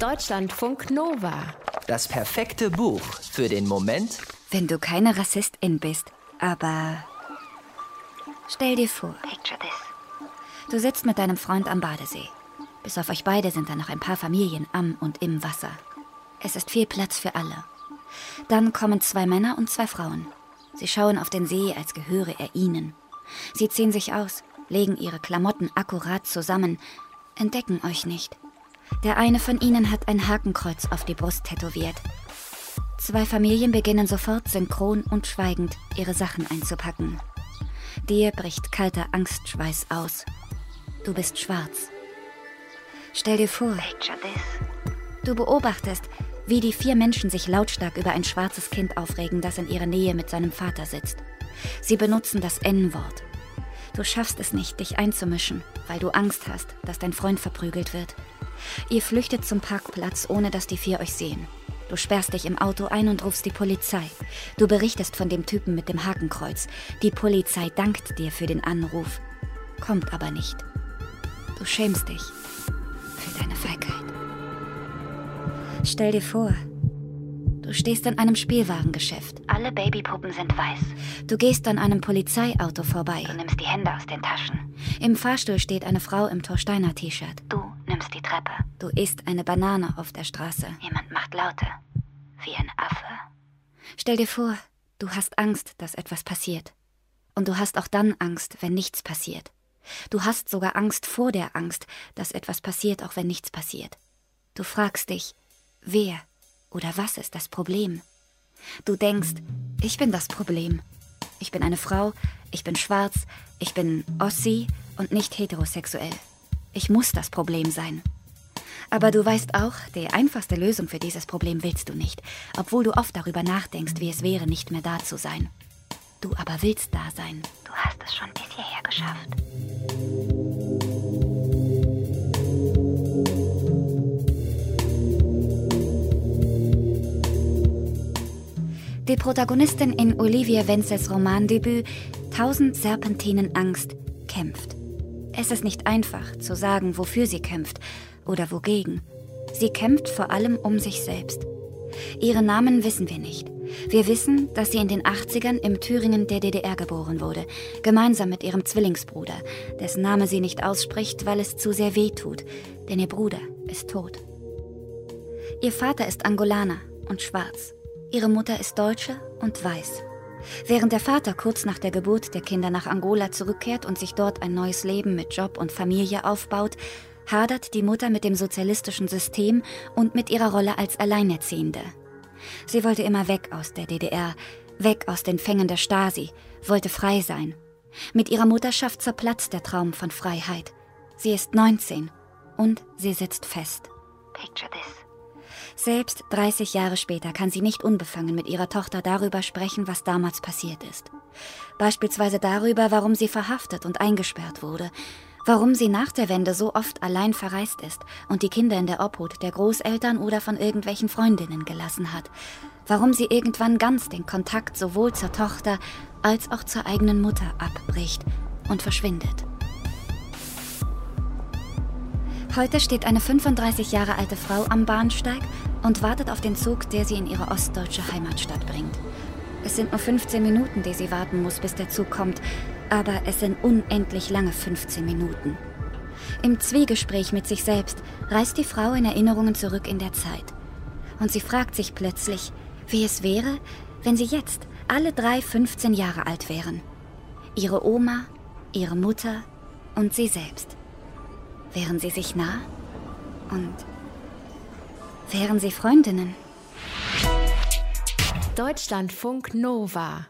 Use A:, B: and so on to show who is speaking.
A: Deutschlandfunk Nova.
B: Das perfekte Buch für den Moment,
C: Wenn du keine Rassistin bist, aber stell dir vor,
D: Picture this.
C: du sitzt mit deinem Freund am Badesee. Bis auf euch beide sind da noch ein paar Familien am und im Wasser. Es ist viel Platz für alle. Dann kommen zwei Männer und zwei Frauen. Sie schauen auf den See, als gehöre er ihnen. Sie ziehen sich aus, legen ihre Klamotten akkurat zusammen, entdecken euch nicht. Der eine von ihnen hat ein Hakenkreuz auf die Brust tätowiert. Zwei Familien beginnen sofort synchron und schweigend ihre Sachen einzupacken. Dir bricht kalter Angstschweiß aus. Du bist schwarz. Stell dir vor, du beobachtest, wie die vier Menschen sich lautstark über ein schwarzes Kind aufregen, das in ihrer Nähe mit seinem Vater sitzt. Sie benutzen das N-Wort. Du schaffst es nicht, dich einzumischen, weil du Angst hast, dass dein Freund verprügelt wird. Ihr flüchtet zum Parkplatz, ohne dass die vier euch sehen. Du sperrst dich im Auto ein und rufst die Polizei. Du berichtest von dem Typen mit dem Hakenkreuz. Die Polizei dankt dir für den Anruf, kommt aber nicht. Du schämst dich für deine Feigheit. Stell dir vor, du stehst an einem Spielwarengeschäft.
D: Alle Babypuppen sind weiß.
C: Du gehst an einem Polizeiauto vorbei.
D: Du nimmst die Hände aus den Taschen.
C: Im Fahrstuhl steht eine Frau im Torsteiner T-Shirt.
D: Du nimmst die Treppe.
C: Du isst eine Banane auf der Straße.
D: Jemand macht Laute. Wie ein Affe.
C: Stell dir vor, du hast Angst, dass etwas passiert. Und du hast auch dann Angst, wenn nichts passiert. Du hast sogar Angst vor der Angst, dass etwas passiert, auch wenn nichts passiert. Du fragst dich, wer oder was ist das Problem? Du denkst, ich bin das Problem. Ich bin eine Frau, ich bin schwarz, ich bin Ossi und nicht heterosexuell. Ich muss das Problem sein. Aber du weißt auch, die einfachste Lösung für dieses Problem willst du nicht, obwohl du oft darüber nachdenkst, wie es wäre, nicht mehr da zu sein. Du aber willst da sein.
D: Du hast es schon bis hierher geschafft.
C: Die Protagonistin in Olivia Wenzels Romandebüt Tausend Serpentinen Angst kämpft. Es ist nicht einfach zu sagen, wofür sie kämpft oder wogegen. Sie kämpft vor allem um sich selbst. Ihren Namen wissen wir nicht. Wir wissen, dass sie in den 80ern im Thüringen der DDR geboren wurde, gemeinsam mit ihrem Zwillingsbruder, dessen Name sie nicht ausspricht, weil es zu sehr weh tut, denn ihr Bruder ist tot. Ihr Vater ist Angolaner und schwarz. Ihre Mutter ist Deutsche und weiß. Während der Vater kurz nach der Geburt der Kinder nach Angola zurückkehrt und sich dort ein neues Leben mit Job und Familie aufbaut, hadert die Mutter mit dem sozialistischen System und mit ihrer Rolle als Alleinerziehende. Sie wollte immer weg aus der DDR, weg aus den Fängen der Stasi, wollte frei sein. Mit ihrer Mutterschaft zerplatzt der Traum von Freiheit. Sie ist 19 und sie sitzt fest.
D: Picture this.
C: Selbst 30 Jahre später kann sie nicht unbefangen mit ihrer Tochter darüber sprechen, was damals passiert ist. Beispielsweise darüber, warum sie verhaftet und eingesperrt wurde, warum sie nach der Wende so oft allein verreist ist und die Kinder in der Obhut der Großeltern oder von irgendwelchen Freundinnen gelassen hat, warum sie irgendwann ganz den Kontakt sowohl zur Tochter als auch zur eigenen Mutter abbricht und verschwindet. Heute steht eine 35 Jahre alte Frau am Bahnsteig und wartet auf den Zug, der sie in ihre ostdeutsche Heimatstadt bringt. Es sind nur 15 Minuten, die sie warten muss, bis der Zug kommt, aber es sind unendlich lange 15 Minuten. Im Zwiegespräch mit sich selbst reist die Frau in Erinnerungen zurück in der Zeit. Und sie fragt sich plötzlich, wie es wäre, wenn sie jetzt alle drei 15 Jahre alt wären. Ihre Oma, ihre Mutter und sie selbst. Wären sie sich nah? Und wären sie Freundinnen?
A: Deutschlandfunk Nova.